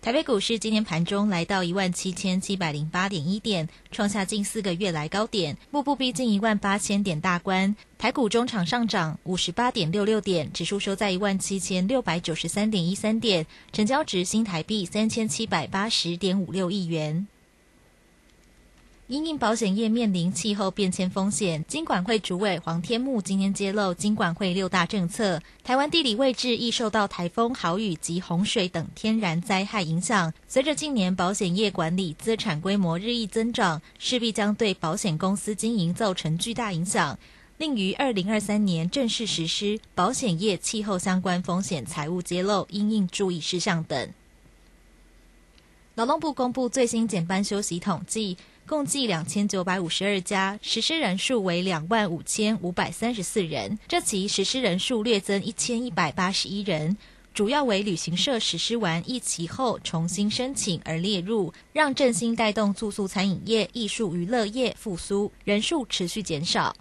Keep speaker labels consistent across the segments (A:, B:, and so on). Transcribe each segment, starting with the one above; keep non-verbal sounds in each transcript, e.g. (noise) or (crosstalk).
A: 台北股市今天盘中来到一万七千七百零八点一点，创下近四个月来高点，步步逼近一万八千点大关。台股中场上涨五十八点六六点，指数收在一万七千六百九十三点一三点，成交值新台币三千七百八十点五六亿元。因应保险业面临气候变迁风险，金管会主委黄天木今天揭露金管会六大政策。台湾地理位置易受到台风、豪雨及洪水等天然灾害影响。随着近年保险业管理资产规模日益增长，势必将对保险公司经营造成巨大影响。另于二零二三年正式实施保险业气候相关风险财务揭露应应注意事项等。劳动部公布最新减班休息统计。共计两千九百五十二家，实施人数为两万五千五百三十四人。这期实施人数略增一千一百八十一人，主要为旅行社实施完一期后重新申请而列入，让振兴带动住宿餐饮业、艺术娱乐业复苏，人数持续减少。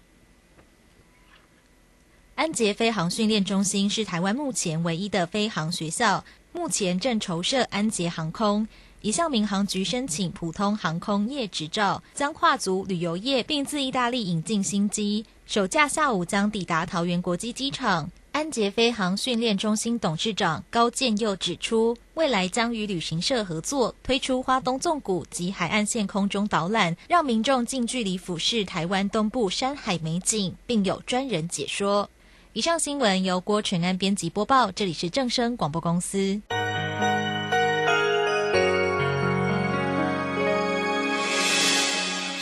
A: 安捷飞航训练中心是台湾目前唯一的飞航学校，目前正筹设安捷航空。已向民航局申请普通航空业执照，将跨足旅游业，并自意大利引进新机，首架下午将抵达桃园国际机场。安捷飞航训练中心董事长高建佑指出，未来将与旅行社合作，推出花东纵谷及海岸线空中导览，让民众近距离俯视台湾东部山海美景，并有专人解说。以上新闻由郭纯安编辑播报，这里是正声广播公司。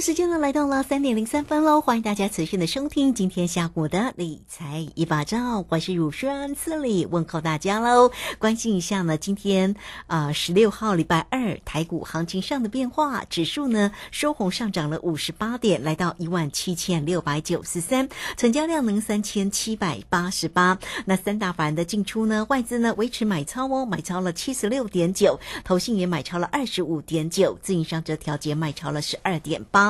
B: 时间呢来到了三点零三分喽，欢迎大家持续的收听今天下午的理财一把照，我是乳轩赐礼问候大家喽。关心一下呢，今天啊十六号礼拜二台股行情上的变化，指数呢收红上涨了五十八点，来到一万七千六百九十三，成交量能三千七百八十八。那三大法人的进出呢，外资呢维持买超哦，买超了七十六点九，投信也买超了二十五点九，自营商则调节买超了十二点。八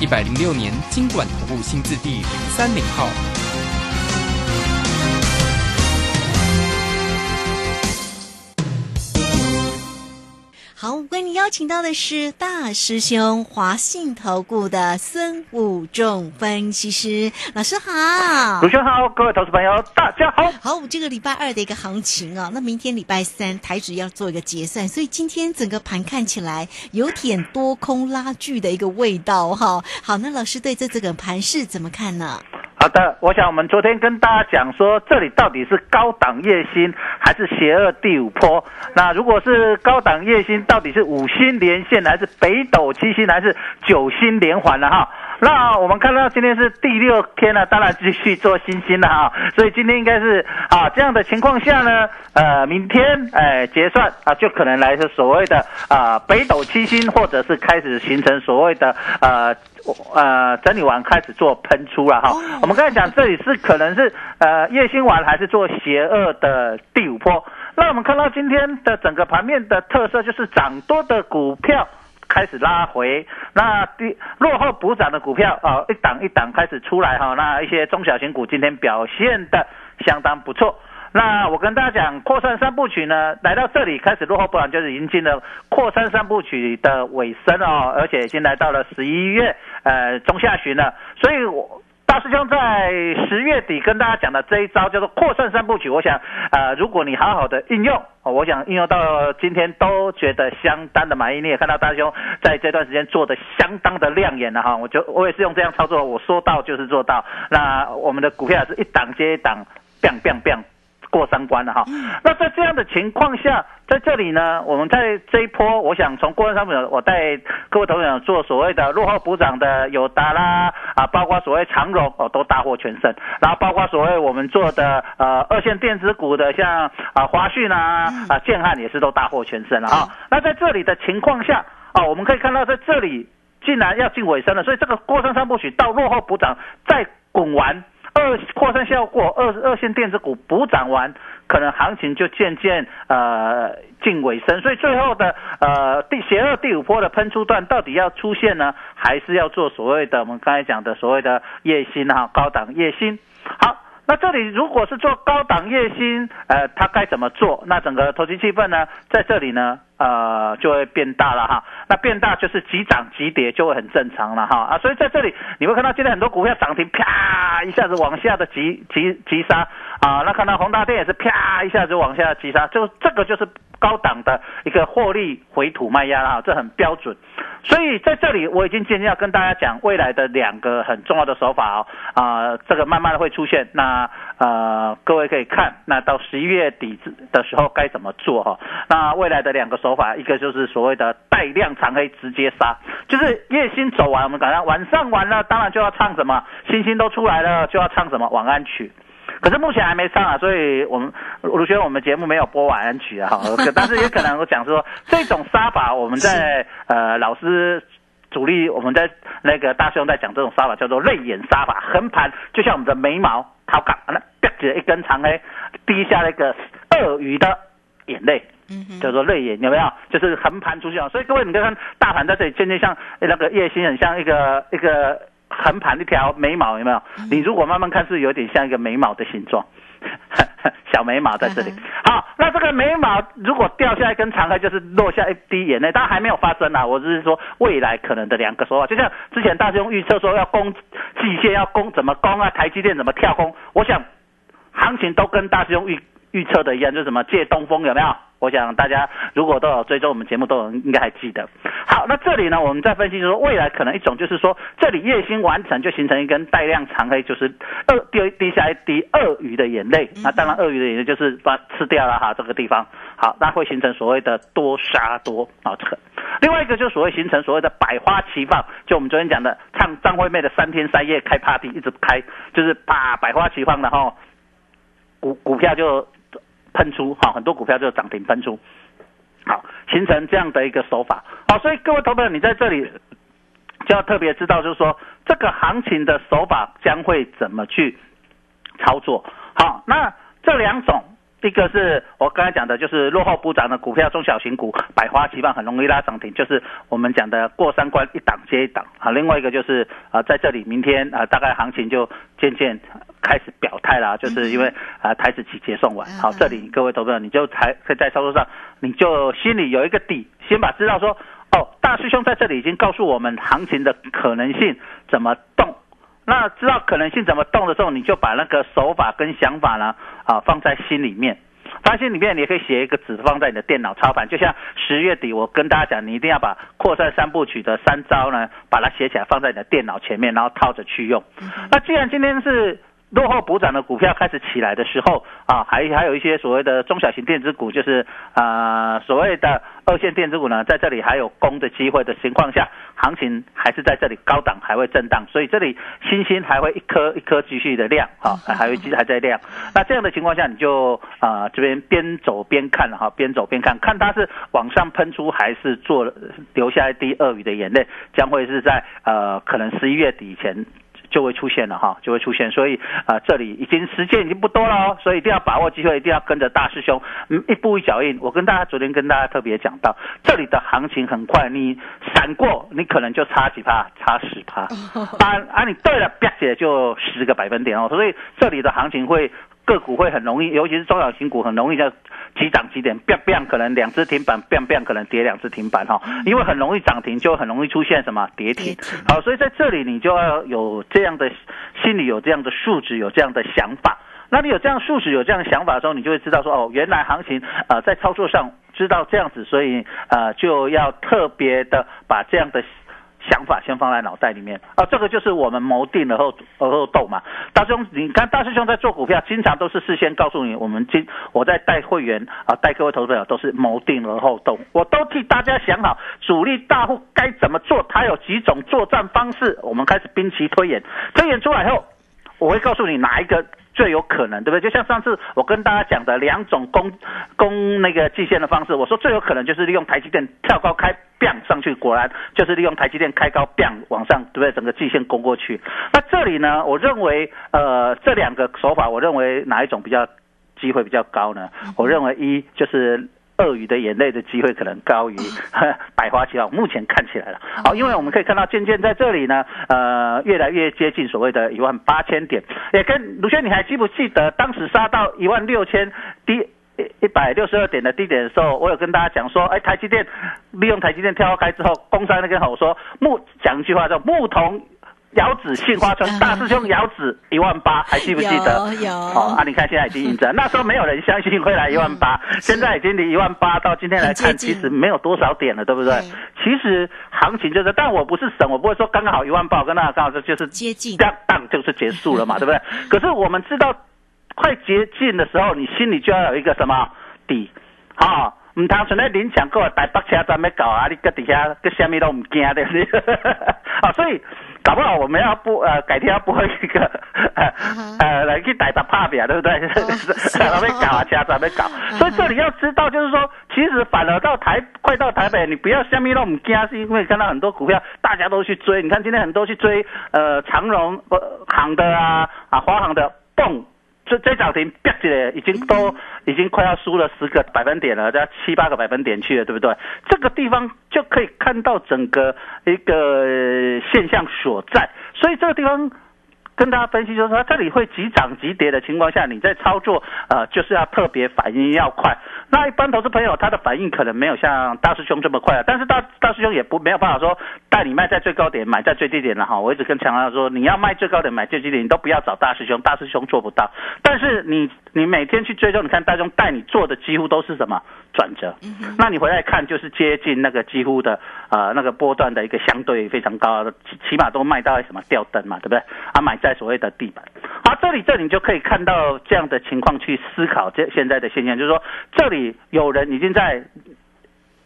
C: 一百零六年，金管投顾新字第零三零号。
B: 好，为你邀请到的是大师兄华信投顾的孙武仲分析师老师好，
D: 主持人好，各位投资朋友大家好。
B: 好，这个礼拜二的一个行情啊，那明天礼拜三台指要做一个结算，所以今天整个盘看起来有点多空拉锯的一个味道哈。好，那老师对这整个盘势怎么看呢？
D: 好的，我想我们昨天跟大家讲说，这里到底是高档夜星还是邪恶第五波？那如果是高档夜星，到底是五星连线还是北斗七星还是九星连环了哈？那我们看到今天是第六天了，当然继续做星星了哈。所以今天应该是啊这样的情况下呢，呃，明天哎结算啊，就可能来是所谓的啊北斗七星，或者是开始形成所谓的呃。呃，整理完开始做喷出了哈。我们刚才讲这里是可能是呃夜星丸还是做邪恶的第五波。那我们看到今天的整个盘面的特色就是涨多的股票开始拉回，那第落后补涨的股票啊一档一档开始出来哈。那一些中小型股今天表现的相当不错。那我跟大家讲，扩散三部曲呢，来到这里开始落后，不然就是已经进了扩散三部曲的尾声哦，而且已经来到了十一月呃中下旬了。所以，我大师兄在十月底跟大家讲的这一招叫做扩散三部曲，我想呃，如果你好好的应用，我想应用到今天都觉得相当的满意。你也看到大师兄在这段时间做的相当的亮眼了哈，我就我也是用这样操作，我说到就是做到。那我们的股票是一档接一档，biang biang biang。过三关了哈，那在这样的情况下，在这里呢，我们在这一波，我想从过山商品，我带各位投资者做所谓的落后补涨的友达啦，啊，包括所谓长荣哦，都大获全胜，然后包括所谓我们做的呃二线电子股的，像啊华讯啊啊建汉也是都大获全胜了哈。那在这里的情况下，啊，我们可以看到在这里竟然要进尾声了，所以这个过山三部曲到落后补涨再滚完。二扩散效果，二二线电子股补涨完，可能行情就渐渐呃近尾声，所以最后的呃第邪恶第五波的喷出段到底要出现呢，还是要做所谓的我们刚才讲的所谓的夜新哈高档夜新？好。那这里如果是做高档夜薪，呃，它该怎么做？那整个投机气氛呢，在这里呢，呃，就会变大了哈。那变大就是急涨急跌就会很正常了哈啊。所以在这里你会看到今天很多股票涨停，啪一下子往下的急急急杀啊。那看到宏大电也是啪一下子往下急杀，就这个就是高档的一个获利回吐卖压啊，这很标准。所以在这里我已经今天要跟大家讲未来的两个很重要的手法哦啊，这个慢慢的会出现那。呃，各位可以看，那到十一月底的时候该怎么做哈？那未来的两个手法，一个就是所谓的带量长黑直接杀，就是夜星走完，我们赶上晚上完了，当然就要唱什么，星星都出来了，就要唱什么晚安曲。可是目前还没上啊，所以我们卢轩我们节目没有播晚安曲啊，哈，但是也可能我讲说 (laughs) 这种杀法，我们在呃老师。主力我们在那个大师兄在讲这种杀法叫做泪眼杀法，横盘就像我们的眉毛，掏杠，那啪起一根长黑，滴下那个鳄鱼的眼泪，叫做泪眼，有没有？就是横盘出去啊。所以各位你看看大盘在这里渐渐像那个夜星，很像一个一个横盘一条眉毛，有没有？你如果慢慢看是有点像一个眉毛的形状。(laughs) 小眉毛在这里，好，那这个眉毛如果掉下来跟长黑，就是落下一滴眼泪，但还没有发生啊。我只是说未来可能的两个说法，就像之前大兄预测说要攻季线，要攻怎么攻啊？台积电怎么跳空？我想行情都跟大师兄预预测的一样，就是什么借东风有没有？我想大家如果都有追踪我们节目，都有应该还记得。好，那这里呢，我们再分析说，未来可能一种就是说，这里夜星完成就形成一根带量长黑，就是鳄滴滴下一滴鳄鱼的眼泪。那当然，鳄鱼的眼泪就是把吃掉了哈，这个地方。好，那会形成所谓的多杀多啊，这个。另外一个就所谓形成所谓的百花齐放，就我们昨天讲的唱张惠妹的三天三夜开 party，一直开，就是把百花齐放的哈，股股票就。喷出哈，很多股票就涨停喷出，好形成这样的一个手法，好，所以各位投资者，你在这里就要特别知道，就是说这个行情的手法将会怎么去操作。好，那这两种。一个是我刚才讲的，就是落后补涨的股票，中小型股百花齐放，很容易拉涨停，就是我们讲的过三关一档接一档啊。另外一个就是啊，在这里明天啊，大概行情就渐渐开始表态啦，就是因为啊，台子期结算完，好，这里各位投资者你就才可以在操作上，你就心里有一个底，先把知道说哦，大师兄在这里已经告诉我们行情的可能性怎么动。那知道可能性怎么动的时候，你就把那个手法跟想法呢啊放在心里面，放发现里面你也可以写一个纸放在你的电脑操盘，就像十月底我跟大家讲，你一定要把扩散三部曲的三招呢，把它写起来放在你的电脑前面，然后套着去用。那既然今天是落后补涨的股票开始起来的时候啊，还还有一些所谓的中小型电子股，就是啊、所谓的二线电子股呢，在这里还有攻的机会的情况下，行情还是在这里高档还会震荡，所以这里星星还会一颗一颗继续的亮，好、还会继续还在亮。那这样的情况下，你就啊、这边边走边看哈，边走边看，看它是往上喷出还是做留下一滴鳄鱼的眼泪，将会是在呃可能十一月底前。就会出现了哈，就会出现，所以啊、呃这里已经时间已经不多了哦，所以一定要把握机会，一定要跟着大师兄，嗯，一步一脚印。我跟大家昨天跟大家特别讲到，这里的行情很快，你闪过，你可能就差几趴，差十趴，啊啊，你对了，啪姐就十个百分点哦，所以这里的行情会。个股会很容易，尤其是中小型股很容易就急涨急点，biang biang 可能两只停板，biang biang 可能跌两只停板哈，因为很容易涨停，就很容易出现什么跌停。好，所以在这里你就要有这样的心里有这样的素质，有这样的想法。那你有这样素质，有这样的想法的时候，你就会知道说，哦，原来行情呃在操作上知道这样子，所以呃就要特别的把这样的。想法先放在脑袋里面啊，这个就是我们谋定而后而后动嘛。大师兄，你看大师兄在做股票，经常都是事先告诉你，我们今我在带会员啊，带各位投资者都是谋定而后动，我都替大家想好主力大户该怎么做，他有几种作战方式，我们开始兵棋推演，推演出来后，我会告诉你哪一个。最有可能，对不对？就像上次我跟大家讲的两种攻攻那个季线的方式，我说最有可能就是利用台积电跳高开 Bang 上去，果然就是利用台积电开高，Bang 往上，对不对？整个季线攻过去。那这里呢，我认为呃这两个手法，我认为哪一种比较机会比较高呢？我认为一就是。鳄鱼的眼泪的机会可能高于 (laughs) 百花齐放，目前看起来了。好，因为我们可以看到，渐渐在这里呢，呃，越来越接近所谓的一万八千点。也跟卢轩，你还记不记得当时杀到一万六千低？一百六十二点的低点的时候，我有跟大家讲说，哎，台积电利用台积电跳开之后，攻上那根吼说木讲一句话叫牧童遥指杏花村，大师兄姚子一万八，还记不记得？
A: 有有
D: 哦啊，你看现在已经印证，那时候没有人相信会来一万八，现在已经离一万八到今天来看，其实没有多少点了，对不对
A: 对？
D: 其实行情就是，但我不是神，我不会说刚刚好一万八，我跟大家刚好这就是
A: 接近
D: 这样当就是结束了嘛，(laughs) 对不对？可是我们知道，快接近的时候，你心里就要有一个什么底啊？唔通存在林强跟我台北车站要搞啊！你搁底下搁什么都唔惊的，你啊，(laughs) 所以搞不好我们要播呃，改天要播一个呃呃来去台北拍表，对不对？然后要搞啊，车站要搞，所以这里要知道，就是说，其实反而到台快到台北，你不要下面让我们惊，是因为看到很多股票大家都去追，你看今天很多去追呃长荣呃行的啊啊华航的蹦。这这涨停，啪起来，已经都已经快要输了十个百分点了，要七八个百分点去了，对不对？这个地方就可以看到整个一个呃现象所在，所以这个地方。跟大家分析，就是说这里会急涨急跌的情况下，你在操作，呃，就是要特别反应要快。那一般投资朋友他的反应可能没有像大师兄这么快啊，但是大大师兄也不没有办法说带你卖在最高点，买在最低点了哈。我一直跟强调说，你要卖最高点，买最低点，你都不要找大师兄，大师兄做不到。但是你你每天去追踪，你看大师兄带你做的几乎都是什么转折，那你回来看就是接近那个几乎的呃那个波段的一个相对非常高的，起码都卖到什么吊灯嘛，对不对？啊，买在所谓的地板。好，这里这里你就可以看到这样的情况去思考这现在的现象，就是说这里有人已经在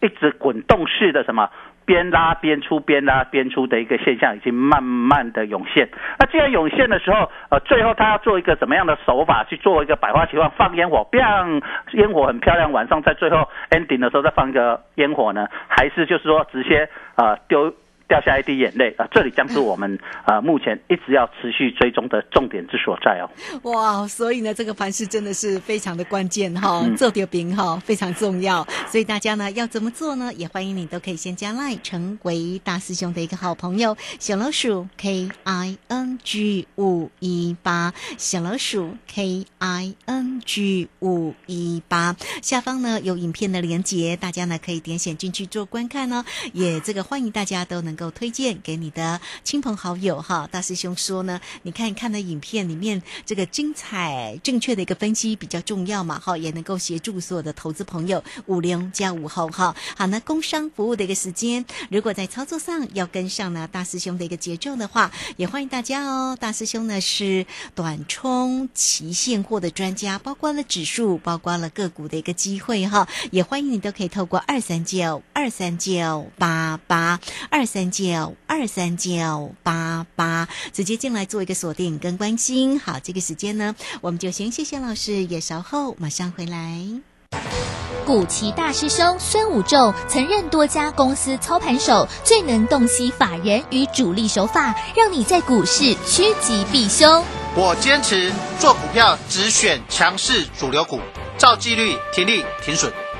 D: 一直滚动式的什么。边拉边出，边拉边出的一个现象已经慢慢的涌现。那既然涌现的时候，呃，最后他要做一个怎么样的手法去做一个百花齐放，放烟火，让烟火很漂亮，晚上在最后 ending 的时候再放一个烟火呢？还是就是说直接呃丢掉下一滴眼泪啊、呃？这里将是我们呃 (laughs) 目前一直要持续追踪的重点之所在哦。
A: 哇，所以呢，这个盘势真的是非常的关键哈，
D: 嗯
A: 做点饼哈非常重要。所以大家呢要怎么做呢？也欢迎你都可以先加 line 成为大师兄的一个好朋友，小老鼠 K I N G 五一八，小老鼠 K I N G 五一八，下方呢有影片的连接，大家呢可以点选进去做观看呢。也这个欢迎大家都能够
B: 够推荐给你的亲朋好友哈。大师兄说呢，你看看的影片里面这个精彩正确的一个分析比较重要嘛哈，也能够协助所有的投资朋友五零加五后哈。好，那工商服务的一个时间，如果在操作上要跟上呢大师兄的一个节奏的话，也欢迎大家哦。大师兄呢是短冲期现货的专家，包括了指数，包括了个股的一个机会哈，也欢迎你都可以透过二三九二三九八八二三三九二三九八八直接进来做一个锁定跟关心。好，这个时间呢，我们就先谢谢老师，也稍后马上回来。
E: 古奇大师兄孙武仲曾任多家公司操盘手，最能洞悉法人与主力手法，让你在股市趋吉避凶。
F: 我坚持做股票只选强势主流股，照纪律停利停损。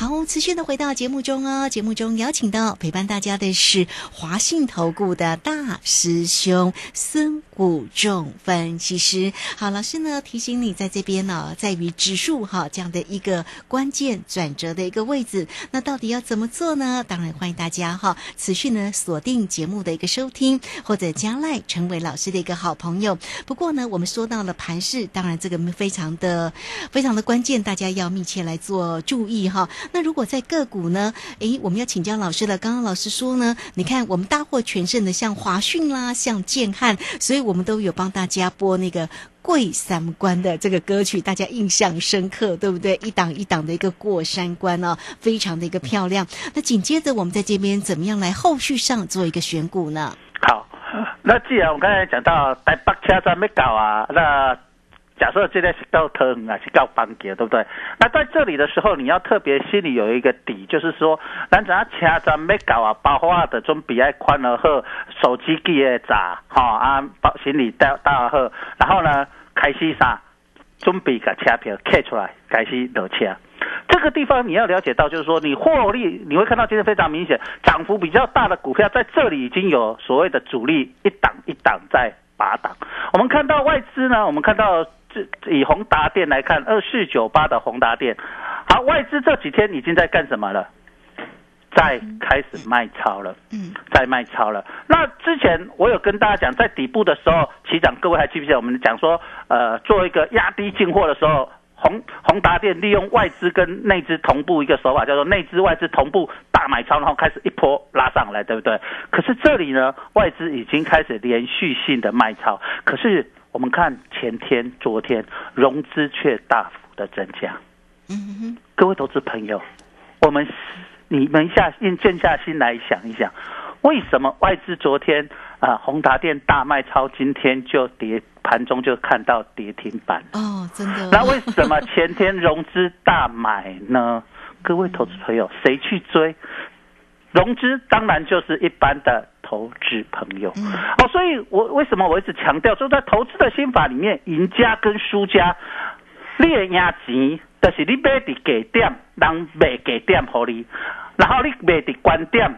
B: 好，持续的回到节目中哦。节目中邀请到陪伴大家的是华信投顾的大师兄孙武仲分析师。好，老师呢提醒你，在这边呢，在于指数哈这样的一个关键转折的一个位置。那到底要怎么做呢？当然欢迎大家哈持续呢锁定节目的一个收听，或者将来成为老师的一个好朋友。不过呢，我们说到了盘势，当然这个非常的非常的关键，大家要密切来做注意哈。那如果在个股呢？诶，我们要请教老师了。刚刚老师说呢，你看我们大获全胜的，像华讯啦，像建汉，所以我我们都有帮大家播那个过三关的这个歌曲，大家印象深刻，对不对？一档一档的一个过三关哦，非常的一个漂亮。那紧接着我们在这边怎么样来后续上做一个选股呢？
D: 好，(laughs) 那既然我刚才讲到台北车站没搞啊，那。假设现在是高腾啊，是高邦杰，对不对？那在这里的时候，你要特别心里有一个底，就是说，咱只要车站没搞啊，包括的准备爱宽了后，手机机也砸，哈啊，包行李带带好，然后呢，开始啥，准备个车票开出来，开始落车。这个地方你要了解到，就是说，你获利你会看到今天非常明显，涨幅比较大的股票在这里已经有所谓的主力一档一档在拔档。我们看到外资呢，我们看到。这以宏达电来看，二四九八的宏达电，好，外资这几天已经在干什么了？在开始卖超了，嗯，在卖超了。那之前我有跟大家讲，在底部的时候，起涨，各位还记不记得我们讲说，呃，做一个压低进货的时候，宏宏达电利用外资跟内资同步一个手法，叫做内资外资同步大买超，然后开始一波拉上来，对不对？可是这里呢，外资已经开始连续性的卖超，可是。我们看前天、昨天融资却大幅的增加。嗯哼，各位投资朋友，我们你们下静静下心来想一想，为什么外资昨天啊宏达电大卖超，今天就跌盘中就看到跌停板？
B: 哦，真的。
D: 那为什么前天融资大买呢？各位投资朋友，谁去追？融资当然就是一般的投资朋友，哦，所以我为什么我一直强调，就在投资的心法里面，赢家跟输家，劣压钱，就是你买的给点，人卖给点给你，然后你卖的观点，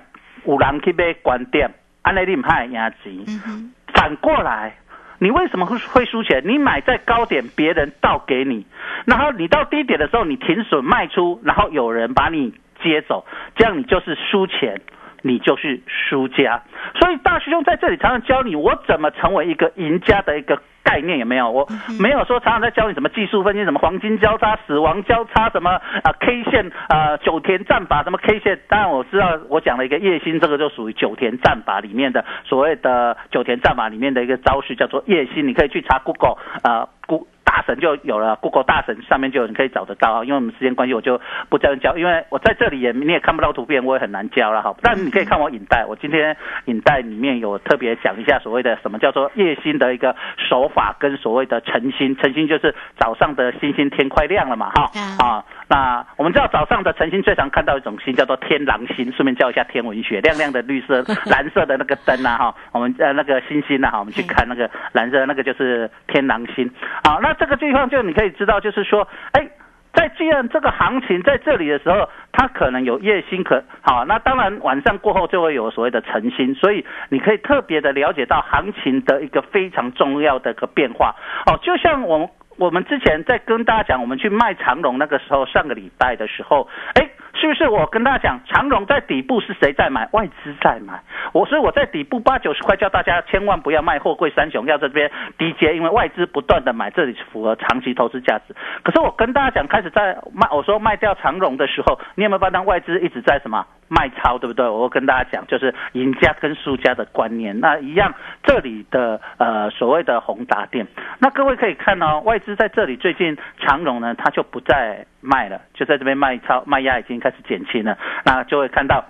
D: 有人去买观点，安尼你唔害赢钱。反过来，你为什么会会输钱？你买在高点，别人倒给你，然后你到低点的时候，你停损卖出，然后有人把你。接走，这样你就是输钱，你就是输家。所以大师兄在这里常常教你，我怎么成为一个赢家的一个概念，有没有？我没有说常常在教你什么技术分析，什么黄金交叉、死亡交叉，什么啊 K 线啊九田战法，什么 K 线。当然我知道，我讲了一个叶星，这个就属于九田战法里面的所谓的九田战法里面的一个招式，叫做叶星。你可以去查 Google 啊。大神就有了，Google 大神上面就有人可以找得到。因为我们时间关系，我就不这样教，因为我在这里也你也看不到图片，我也很难教了哈。但你可以看我影带，我今天影带里面有特别讲一下所谓的什么叫做夜星的一个手法，跟所谓的晨星。晨星就是早上的星星天快亮了嘛哈啊。那我们知道早上的晨星最常看到一种星叫做天狼星，顺便教一下天文学，亮亮的绿色、蓝色的那个灯啊哈，我们呃那个星星啊哈，我们去看那个蓝色那个就是天狼星。好，那这个地方就你可以知道，就是说，哎。在既然这个行情在这里的时候，它可能有夜星可好，那当然晚上过后就会有所谓的晨星，所以你可以特别的了解到行情的一个非常重要的一个变化哦，就像我们我们之前在跟大家讲，我们去卖长龙那个时候，上个礼拜的时候，哎。就是我跟大家讲，长荣在底部是谁在买？外资在买。我所以我在底部八九十块，叫大家千万不要卖货柜三雄，要这边低接，因为外资不断的买，这里是符合长期投资价值。可是我跟大家讲，开始在卖，我说卖掉长荣的时候，你有没有发现外资一直在什么卖超，对不对？我跟大家讲，就是赢家跟输家的观念。那一样，这里的呃所谓的宏达电，那各位可以看哦，(laughs) 外资在这里最近长荣呢，它就不再卖了，就在这边卖超卖压已经开始减轻了，那就会看到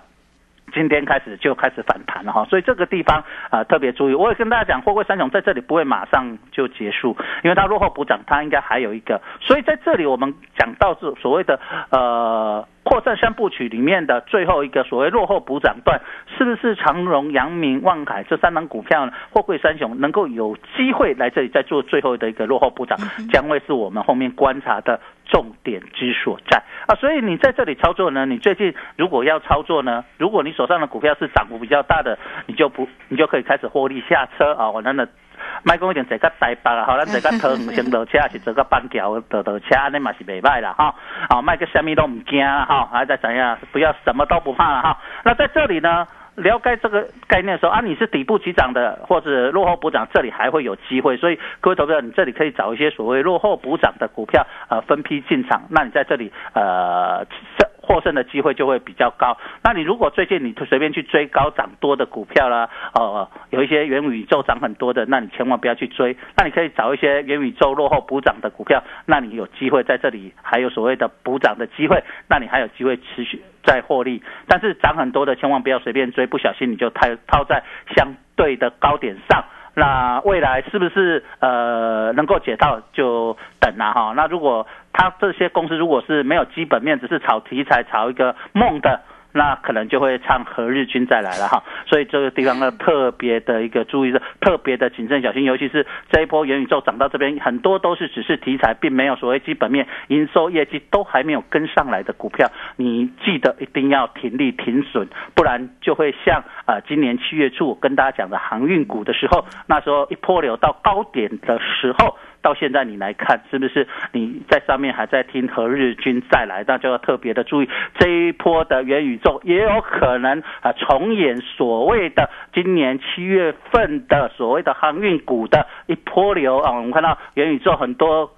D: 今天开始就开始反弹了哈，所以这个地方啊特别注意。我也跟大家讲，货柜三雄在这里不会马上就结束，因为它落后补涨，它应该还有一个。所以在这里我们讲到是所谓的呃。扩散三部曲里面的最后一个所谓落后补涨段，是不是长荣、阳明、万海这三档股票呢？货柜三雄能够有机会来这里再做最后的一个落后补涨，将会是我们后面观察的重点之所在啊！所以你在这里操作呢，你最近如果要操作呢，如果你手上的股票是涨幅比较大的，你就不，你就可以开始获利下车啊！我真的。卖讲一定坐个台北啊，吼，咱坐个桃园先落车，是坐个板桥倒倒车，那嘛是袂歹啦，哈。哦，卖个什么都唔惊，哈，还在怎样？不要什么都不怕了，哈。那在这里呢，了解这个概念的时候啊，你是底部起涨的，或者落后补涨，这里还会有机会。所以各位投资者，你这里可以找一些所谓落后补涨的股票，呃，分批进场。那你在这里，呃。这获胜的机会就会比较高。那你如果最近你随便去追高涨多的股票啦，哦，有一些元宇宙涨很多的，那你千万不要去追。那你可以找一些元宇宙落后补涨的股票，那你有机会在这里还有所谓的补涨的机会，那你还有机会持续再获利。但是涨很多的千万不要随便追，不小心你就套套在相对的高点上。那未来是不是呃能够解套就等了哈？那如果他这些公司如果是没有基本面，只是炒题材、炒一个梦的。那可能就会唱何日君再来了哈，所以这个地方要特别的一个注意，是特别的谨慎小心，尤其是这一波元宇宙涨到这边，很多都是只是题材，并没有所谓基本面、营收、业绩都还没有跟上来的股票，你记得一定要停利停损，不然就会像啊今年七月初我跟大家讲的航运股的时候，那时候一波流到高点的时候。到现在你来看，是不是你在上面还在听和日君再来？那就要特别的注意，这一波的元宇宙也有可能啊重演所谓的今年七月份的所谓的航运股的一波流啊。我们看到元宇宙很多。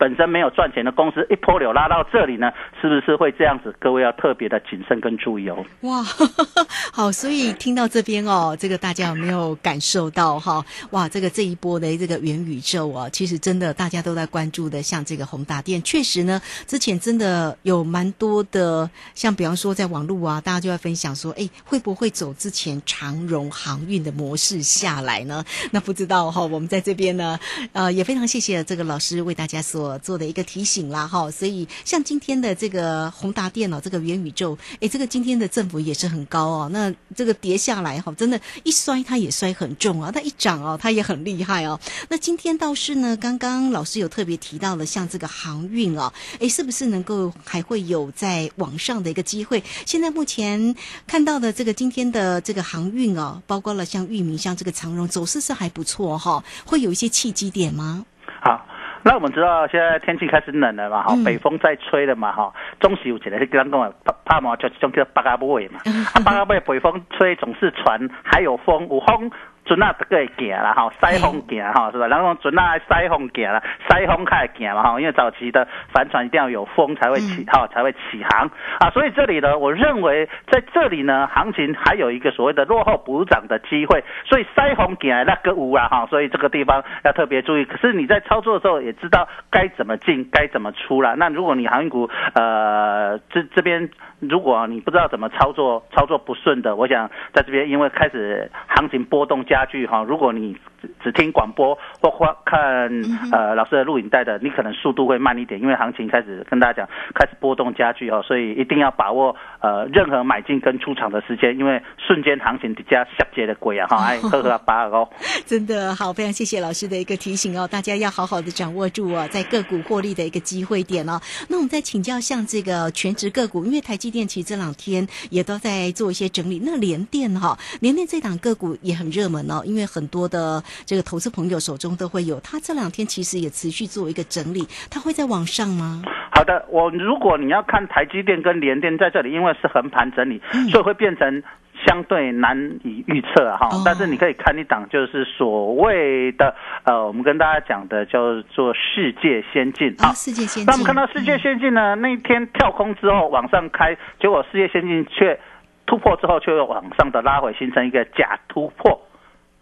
D: 本身没有赚钱的公司一波流拉到这里呢，是不是会这样子？各位要特别的谨慎跟注意哦。
B: 哇，(laughs) 好，所以听到这边哦，这个大家有没有感受到哈？哇，这个这一波的这个元宇宙啊，其实真的大家都在关注的，像这个宏达电，确实呢，之前真的有蛮多的，像比方说在网络啊，大家就在分享说，哎，会不会走之前长荣航运的模式下来呢？那不知道哈，我们在这边呢，呃，也非常谢谢这个老师为大家所。做的一个提醒啦，哈，所以像今天的这个宏达电脑，这个元宇宙，哎，这个今天的振幅也是很高哦。那这个跌下来，哈，真的，一摔它也摔很重啊，它一涨哦，它也很厉害哦。那今天倒是呢，刚刚老师有特别提到了，像这个航运哦，哎，是不是能够还会有在网上的一个机会？现在目前看到的这个今天的这个航运哦，包括了像域名，像这个长荣，走势是还不错哈，会有一些契机点吗？
D: 好。(laughs) 那我们知道现在天气开始冷了嘛，哈，北风在吹了嘛，哈，总是有一个是刚刚怕怕嘛，就种叫八嘎尾嘛，(laughs) 啊，八嘎尾北风吹总是船还有风，有风。船啊，都会行啦，吼，西风行吼，是吧？然后船啊，西风行啦，西风开始行嘛，吼，因为早期的帆船一定要有风才会起，哈，才会起航啊。所以这里呢，我认为在这里呢，行情还有一个所谓的落后补涨的机会。所以西风行那个五啊，哈，所以这个地方要特别注意。可是你在操作的时候也知道该怎么进，该怎么出了。那如果你航运股，呃，这这边如果你不知道怎么操作，操作不顺的，我想在这边因为开始行情波动。加剧哈，如果你只只听广播或或看呃老师的录影带的，你可能速度会慢一点，因为行情开始跟大家讲开始波动加剧哦，所以一定要把握呃任何买进跟出场的时间，因为瞬间行情底下下跌的鬼啊哈，(laughs) 哎呵呵八哦。(laughs)
B: 真的好，非常谢谢老师的一个提醒哦，大家要好好的掌握住哦，在个股获利的一个机会点哦。那我们再请教像这个全职个股，因为台积电其实这两天也都在做一些整理，那联电哈，联电这档个股也很热门哦，因为很多的这个投资朋友手中都会有，它这两天其实也持续做一个整理，它会在往上吗？
D: 好的，我如果你要看台积电跟联电在这里，因为是横盘整理，所以会变成相对难以预测啊哈。
B: 哦
D: 但是你可以看一档，就是所谓的呃，我们跟大家讲的叫做世界先进
B: 啊，世界先进。
D: 那我们看到世界先进呢，那一天跳空之后往上开，结果世界先进却突破之后却又往上的拉回，形成一个假突破，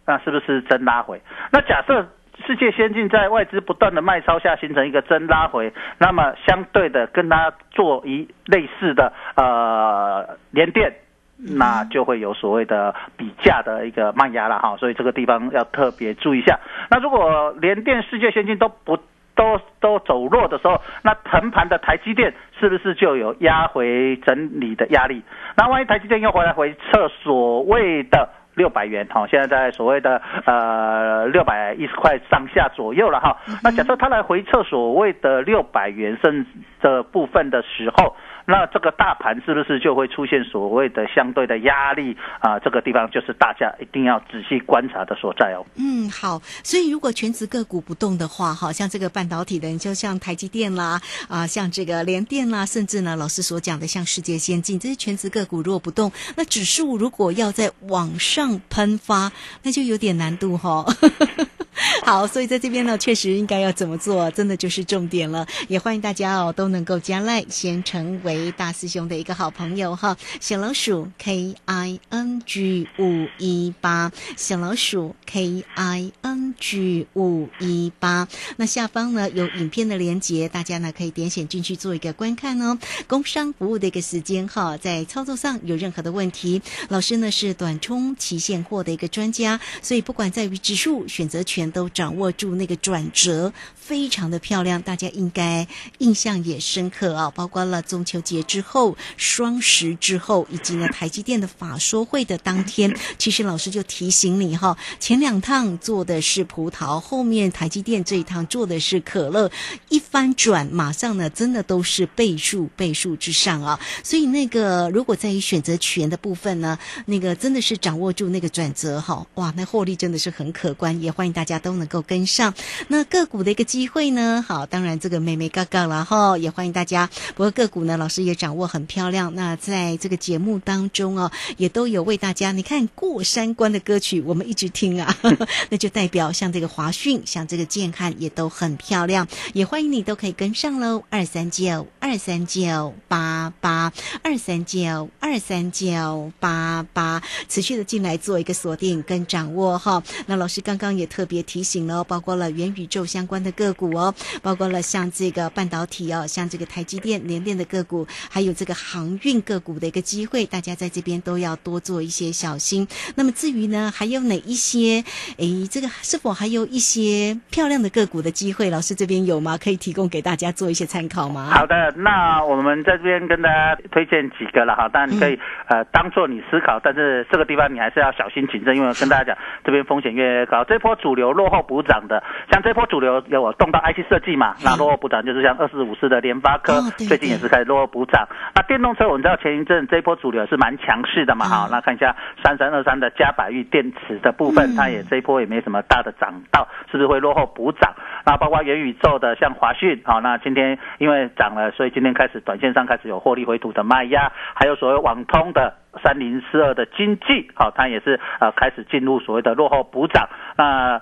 D: 那是不是真拉回？那假设世界先进在外资不断的卖超下形成一个真拉回，那么相对的跟它做一类似的呃连电。那就会有所谓的比价的一个慢压了哈，所以这个地方要特别注意一下。那如果联电、世界先进都不都都走弱的时候，那横盘的台积电是不是就有压回整理的压力？那万一台积电又回来回测所谓的六百元，哈，现在在所谓的呃六百一十块上下左右了哈。那假设它来回测所谓的六百元甚至的部分的时候，那这个大盘是不是就会出现所谓的相对的压力啊？这个地方就是大家一定要仔细观察的所在哦。
B: 嗯，好，所以如果全职个股不动的话，哈，像这个半导体的，就像台积电啦，啊，像这个联电啦，甚至呢，老师所讲的像世界先进这些全职个股，如果不动，那指数如果要在往上喷发，那就有点难度哈。(laughs) (laughs) 好，所以在这边呢，确实应该要怎么做，真的就是重点了。也欢迎大家哦，都能够加赖，先成为大师兄的一个好朋友哈。小老鼠 K I N G 五一八，小老鼠 K I N G 五一八。那下方呢有影片的连接，大家呢可以点选进去做一个观看哦。工商服务的一个时间哈，在操作上有任何的问题，老师呢是短冲期现货的一个专家，所以不管在于指数选择权都掌握住那个转折，非常的漂亮，大家应该印象也深刻啊。包括了中秋节之后、双十之后，以及呢台积电的法说会的当天，其实老师就提醒你哈，前两趟做的是葡萄，后面台积电这一趟做的是可乐，一翻转，马上呢真的都是倍数倍数之上啊。所以那个如果在于选择权的部分呢，那个真的是掌握住那个转折哈，哇，那获利真的是很可观，也欢迎大家都能够跟上。那个股的一个机会呢，好，当然这个妹妹嘎嘎了哈，也欢迎大家。不过个股呢，老师也掌握很漂亮。那在这个节目当中哦，也都有为大家，你看过山关的歌曲，我们一直听啊，(laughs) 那就代表像这个华讯，像这个建汉也都很漂亮。也欢迎你都可以跟上喽，二三九二三九八八二三九二三九八八，持续的进来做一个锁定跟掌握哈。那老师刚刚也特别提醒了，包括了元宇宙相关的个股哦，包括了像这个半导体哦，像这个台积电、联电的个股，还有这个航运个股的一个机会，大家在这边都要多做一些小心。那么至于呢，还有哪一些？诶，这个是否还有一些漂亮的个股的机会？老师这边有吗？可以提供给大家做一些参考吗？
D: 好的，那我们在这边跟大家推荐几个了哈，当然你可以、
B: 嗯
D: 呃当做你思考，但是这个地方你还是要小心谨慎，因为跟大家讲这边风险越高。这波主流落后补涨的，像这波主流有我动到 IC 设计嘛，那落后补涨就是像二四五四的联发科，最近也是开始落后补涨。那电动车我们知道前一阵这一波主流是蛮强势的嘛，
B: 嗯
D: 哈、那看一下三三二三的嘉百裕电池的部分，
B: 嗯
D: 它也这一波也没什么大的涨到，是不是会落后补涨？那包括元宇宙的像华讯，好、那今天因为涨了，所以今天开始短线上开始有获利回吐的卖压，还有所谓网通的三零四二的经济，好、它也是呃开始进入所谓的落后补涨，那。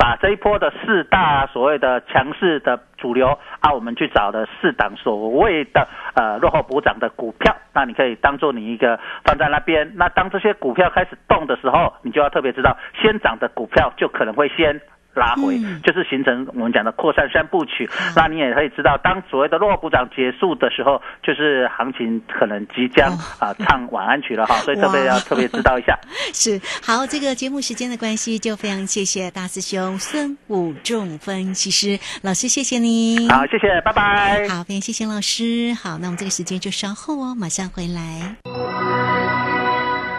D: 把这一波的四大所谓的强势的主流啊，我们去找的四档所谓的呃落后补涨的股票，那你可以当做你一个放在那边。那当这些股票开始动的时候，你就要特别知道，先涨的股票就可能会先拉回，
B: 嗯
D: 就是形成我们讲的扩散三部曲。那你也可以知道，当所谓的弱股涨结束的时候，就是行情可能即将啊、唱晚安曲了哈，(laughs) 所以这边要特别知道一下。
B: 是好，这个节目时间的关系，就非常谢谢大师兄孙武仲分析师老师，谢谢你。
D: 好，谢谢，拜拜。
B: 好，非常谢谢老师。好，那我们这个时间就稍后哦，马上回来。